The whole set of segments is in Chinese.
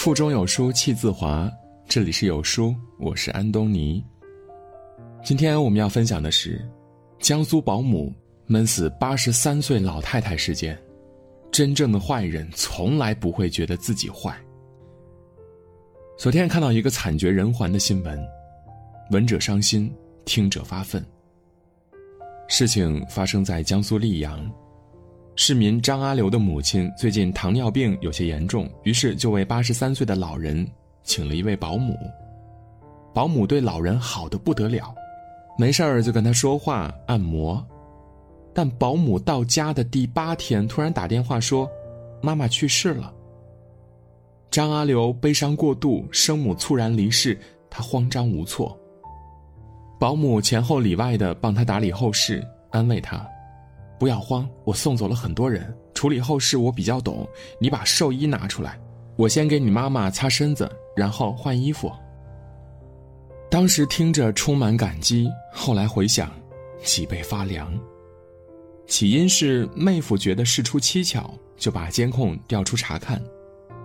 腹中有书气自华，这里是有书，我是安东尼。今天我们要分享的是，江苏保姆闷死八十三岁老太太事件。真正的坏人从来不会觉得自己坏。昨天看到一个惨绝人寰的新闻，闻者伤心，听者发愤。事情发生在江苏溧阳。市民张阿刘的母亲最近糖尿病有些严重，于是就为八十三岁的老人请了一位保姆。保姆对老人好的不得了，没事儿就跟他说话、按摩。但保姆到家的第八天，突然打电话说：“妈妈去世了。”张阿刘悲伤过度，生母猝然离世，他慌张无措。保姆前后里外的帮他打理后事，安慰他。不要慌，我送走了很多人，处理后事我比较懂。你把寿衣拿出来，我先给你妈妈擦身子，然后换衣服。当时听着充满感激，后来回想，脊背发凉。起因是妹夫觉得事出蹊跷，就把监控调出查看，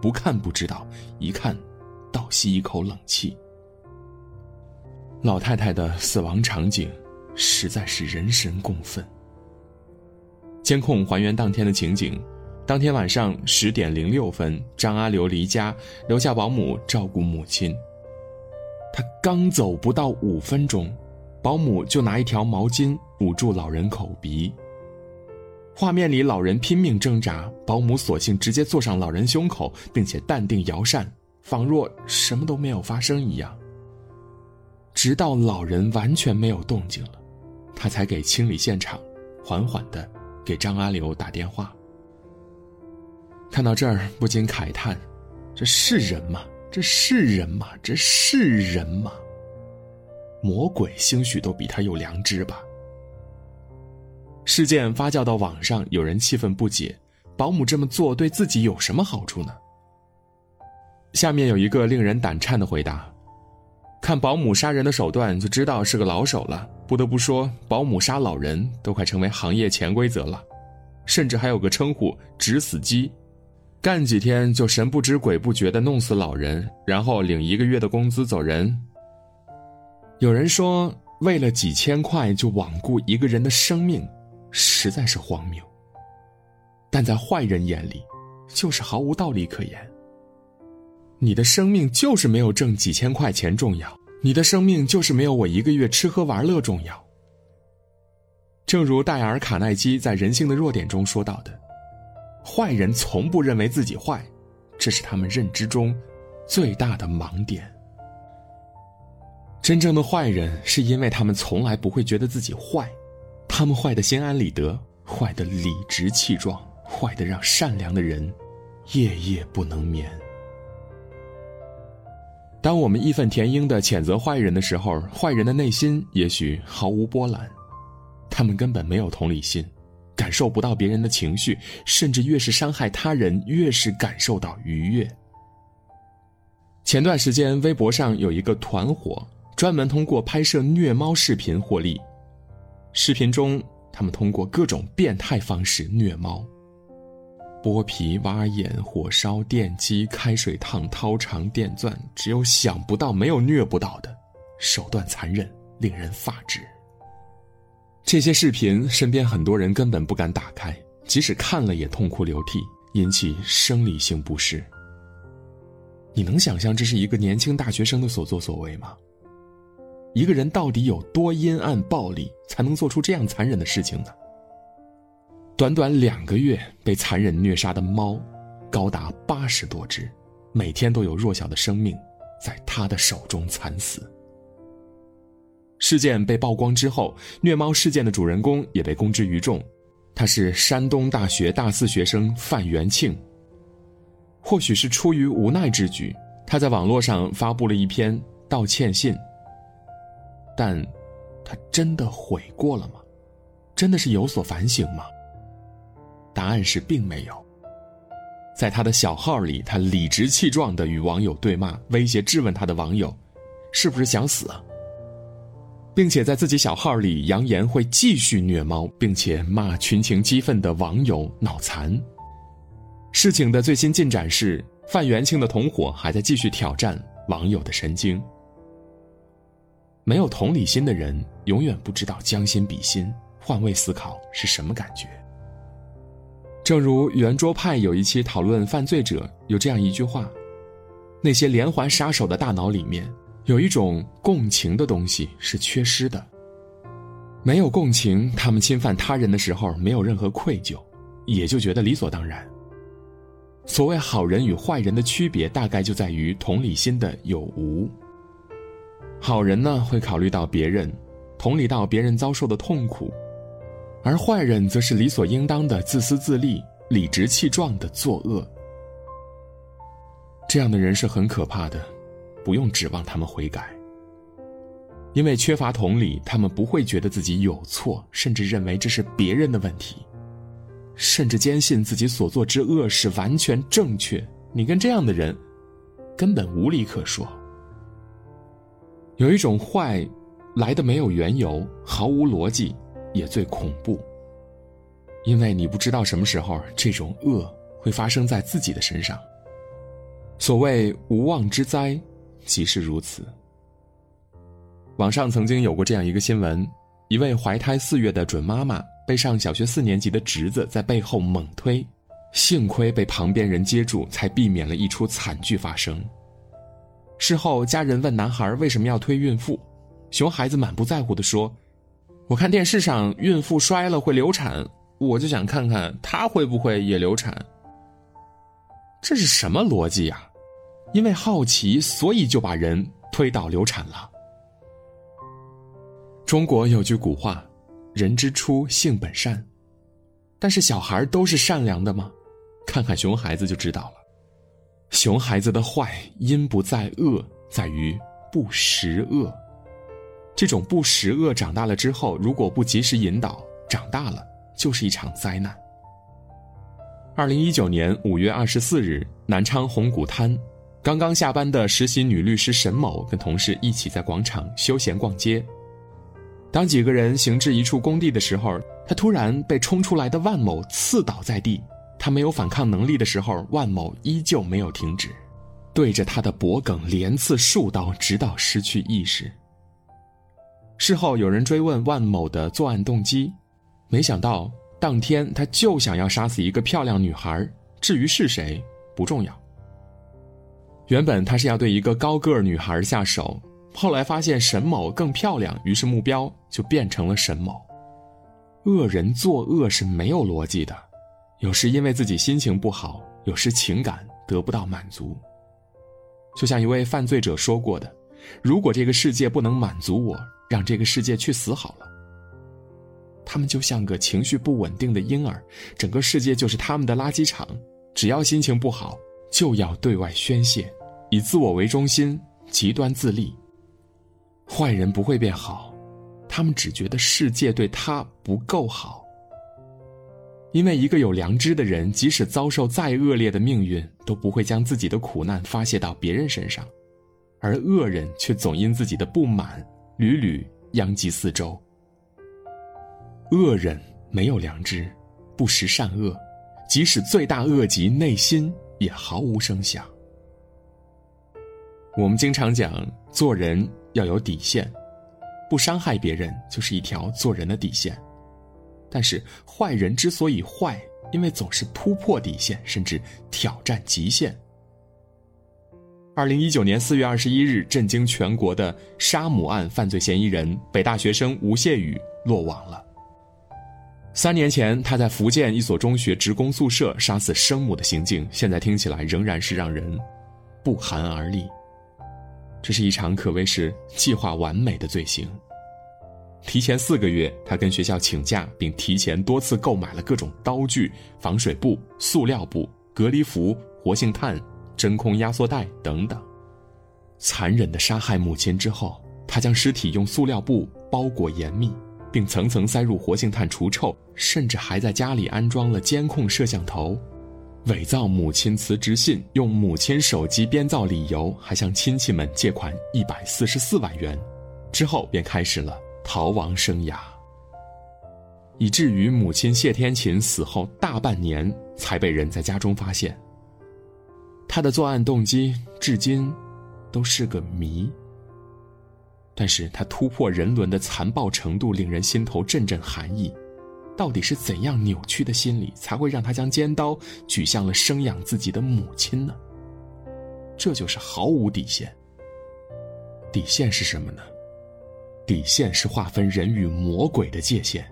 不看不知道，一看，倒吸一口冷气。老太太的死亡场景，实在是人神共愤。监控还原当天的情景，当天晚上十点零六分，张阿刘离家，留下保姆照顾母亲。他刚走不到五分钟，保姆就拿一条毛巾捂住老人口鼻。画面里，老人拼命挣扎，保姆索性直接坐上老人胸口，并且淡定摇扇，仿若什么都没有发生一样。直到老人完全没有动静了，他才给清理现场，缓缓的。给张阿刘打电话。看到这儿，不禁慨叹：“这是人吗？这是人吗？这是人吗？魔鬼兴许都比他有良知吧。”事件发酵到网上，有人气愤不解：“保姆这么做对自己有什么好处呢？”下面有一个令人胆颤的回答：“看保姆杀人的手段，就知道是个老手了。”不得不说，保姆杀老人都快成为行业潜规则了，甚至还有个称呼“指死鸡”，干几天就神不知鬼不觉的弄死老人，然后领一个月的工资走人。有人说，为了几千块就罔顾一个人的生命，实在是荒谬。但在坏人眼里，就是毫无道理可言。你的生命就是没有挣几千块钱重要。你的生命就是没有我一个月吃喝玩乐重要。正如戴尔·卡耐基在《人性的弱点》中说到的：“坏人从不认为自己坏，这是他们认知中最大的盲点。真正的坏人是因为他们从来不会觉得自己坏，他们坏的心安理得，坏的理直气壮，坏的让善良的人夜夜不能眠。”当我们义愤填膺的谴责坏人的时候，坏人的内心也许毫无波澜，他们根本没有同理心，感受不到别人的情绪，甚至越是伤害他人，越是感受到愉悦。前段时间，微博上有一个团伙，专门通过拍摄虐猫视频获利。视频中，他们通过各种变态方式虐猫。剥皮、挖眼、火烧、电击、开水烫、掏肠、电钻，只有想不到，没有虐不到的，手段残忍，令人发指。这些视频，身边很多人根本不敢打开，即使看了也痛哭流涕，引起生理性不适。你能想象这是一个年轻大学生的所作所为吗？一个人到底有多阴暗暴力，才能做出这样残忍的事情呢？短短两个月被残忍虐杀的猫，高达八十多只，每天都有弱小的生命在他的手中惨死。事件被曝光之后，虐猫事件的主人公也被公之于众，他是山东大学大四学生范元庆。或许是出于无奈之举，他在网络上发布了一篇道歉信。但，他真的悔过了吗？真的是有所反省吗？答案是并没有。在他的小号里，他理直气壮地与网友对骂，威胁质问他的网友：“是不是想死？”啊并且在自己小号里扬言会继续虐猫，并且骂群情激愤的网友脑残。事情的最新进展是，范元庆的同伙还在继续挑战网友的神经。没有同理心的人，永远不知道将心比心、换位思考是什么感觉。正如圆桌派有一期讨论犯罪者，有这样一句话：那些连环杀手的大脑里面，有一种共情的东西是缺失的。没有共情，他们侵犯他人的时候没有任何愧疚，也就觉得理所当然。所谓好人与坏人的区别，大概就在于同理心的有无。好人呢，会考虑到别人，同理到别人遭受的痛苦；而坏人则是理所应当的自私自利、理直气壮的作恶。这样的人是很可怕的，不用指望他们悔改。因为缺乏同理，他们不会觉得自己有错，甚至认为这是别人的问题，甚至坚信自己所做之恶是完全正确。你跟这样的人，根本无理可说。有一种坏，来的没有缘由，毫无逻辑，也最恐怖。因为你不知道什么时候这种恶会发生在自己的身上。所谓无妄之灾，即是如此。网上曾经有过这样一个新闻：一位怀胎四月的准妈妈被上小学四年级的侄子在背后猛推，幸亏被旁边人接住，才避免了一出惨剧发生。事后，家人问男孩为什么要推孕妇，熊孩子满不在乎地说：“我看电视上孕妇摔了会流产，我就想看看她会不会也流产。”这是什么逻辑呀？因为好奇，所以就把人推倒流产了。中国有句古话：“人之初，性本善。”但是小孩都是善良的吗？看看熊孩子就知道了。熊孩子的坏因不在恶，在于不识恶。这种不识恶长大了之后，如果不及时引导，长大了就是一场灾难。二零一九年五月二十四日，南昌红谷滩，刚刚下班的实习女律师沈某跟同事一起在广场休闲逛街。当几个人行至一处工地的时候，他突然被冲出来的万某刺倒在地。他没有反抗能力的时候，万某依旧没有停止，对着他的脖颈连刺数刀，直到失去意识。事后有人追问万某的作案动机，没想到当天他就想要杀死一个漂亮女孩，至于是谁不重要。原本他是要对一个高个女孩下手，后来发现沈某更漂亮，于是目标就变成了沈某。恶人作恶是没有逻辑的。有时因为自己心情不好，有时情感得不到满足。就像一位犯罪者说过的：“如果这个世界不能满足我，让这个世界去死好了。”他们就像个情绪不稳定的婴儿，整个世界就是他们的垃圾场。只要心情不好，就要对外宣泄，以自我为中心，极端自立。坏人不会变好，他们只觉得世界对他不够好。因为一个有良知的人，即使遭受再恶劣的命运，都不会将自己的苦难发泄到别人身上，而恶人却总因自己的不满，屡屡殃及四周。恶人没有良知，不识善恶，即使罪大恶极，内心也毫无声响。我们经常讲，做人要有底线，不伤害别人就是一条做人的底线。但是坏人之所以坏，因为总是突破底线，甚至挑战极限。二零一九年四月二十一日，震惊全国的杀母案犯罪嫌疑人北大学生吴谢宇落网了。三年前，他在福建一所中学职工宿舍杀死生母的行径，现在听起来仍然是让人不寒而栗。这是一场可谓是计划完美的罪行。提前四个月，他跟学校请假，并提前多次购买了各种刀具、防水布、塑料布、隔离服、活性炭、真空压缩袋等等。残忍的杀害母亲之后，他将尸体用塑料布包裹严密，并层层塞入活性炭除臭，甚至还在家里安装了监控摄像头，伪造母亲辞职信，用母亲手机编造理由，还向亲戚们借款一百四十四万元，之后便开始了。逃亡生涯，以至于母亲谢天琴死后大半年才被人在家中发现。他的作案动机至今都是个谜。但是他突破人伦的残暴程度令人心头阵阵寒意。到底是怎样扭曲的心理，才会让他将尖刀举向了生养自己的母亲呢？这就是毫无底线。底线是什么呢？底线是划分人与魔鬼的界限。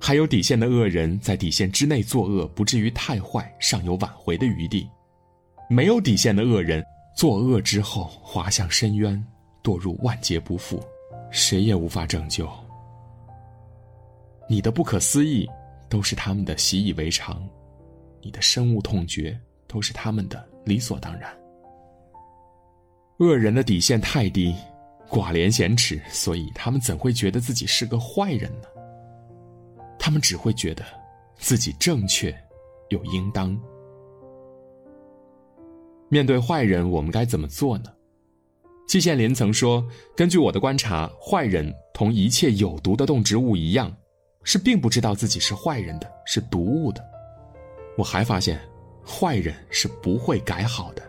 还有底线的恶人，在底线之内作恶，不至于太坏，尚有挽回的余地；没有底线的恶人，作恶之后滑向深渊，堕入万劫不复，谁也无法拯救。你的不可思议，都是他们的习以为常；你的深恶痛绝，都是他们的理所当然。恶人的底线太低，寡廉鲜耻，所以他们怎会觉得自己是个坏人呢？他们只会觉得自己正确，又应当。面对坏人，我们该怎么做呢？季羡林曾说：“根据我的观察，坏人同一切有毒的动植物一样。”是并不知道自己是坏人的，是毒物的。我还发现，坏人是不会改好的。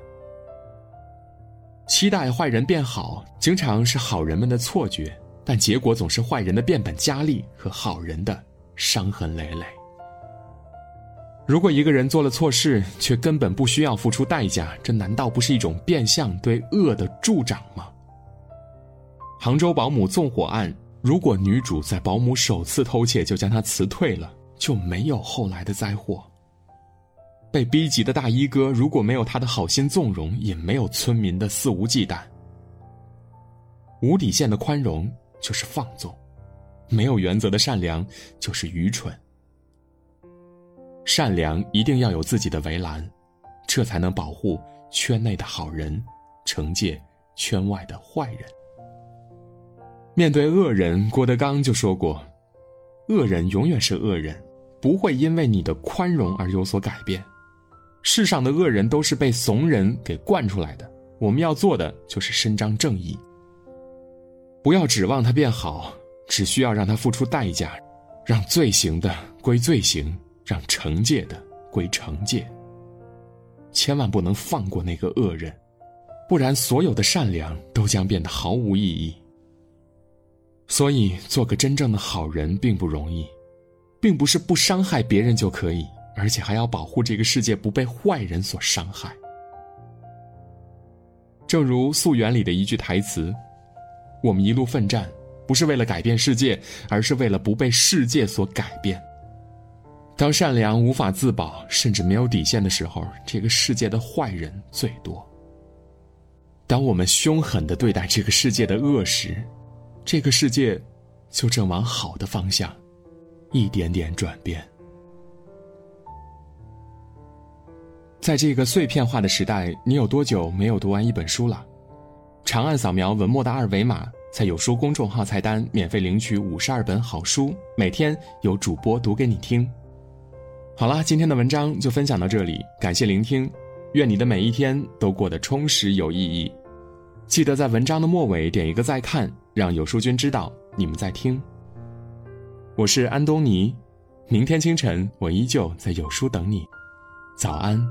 期待坏人变好，经常是好人们的错觉，但结果总是坏人的变本加厉和好人的伤痕累累。如果一个人做了错事，却根本不需要付出代价，这难道不是一种变相对恶的助长吗？杭州保姆纵火案。如果女主在保姆首次偷窃就将她辞退了，就没有后来的灾祸。被逼急的大衣哥如果没有他的好心纵容，也没有村民的肆无忌惮。无底线的宽容就是放纵，没有原则的善良就是愚蠢。善良一定要有自己的围栏，这才能保护圈内的好人，惩戒圈外的坏人。面对恶人，郭德纲就说过：“恶人永远是恶人，不会因为你的宽容而有所改变。世上的恶人都是被怂人给惯出来的。我们要做的就是伸张正义，不要指望他变好，只需要让他付出代价，让罪行的归罪行，让惩戒的归惩戒。千万不能放过那个恶人，不然所有的善良都将变得毫无意义。”所以，做个真正的好人并不容易，并不是不伤害别人就可以，而且还要保护这个世界不被坏人所伤害。正如《溯源》里的一句台词：“我们一路奋战，不是为了改变世界，而是为了不被世界所改变。”当善良无法自保，甚至没有底线的时候，这个世界的坏人最多。当我们凶狠的对待这个世界的恶时，这个世界，就正往好的方向，一点点转变。在这个碎片化的时代，你有多久没有读完一本书了？长按扫描文末的二维码，在有书公众号菜单免费领取五十二本好书，每天有主播读给你听。好了，今天的文章就分享到这里，感谢聆听，愿你的每一天都过得充实有意义。记得在文章的末尾点一个再看。让有书君知道你们在听。我是安东尼，明天清晨我依旧在有书等你，早安。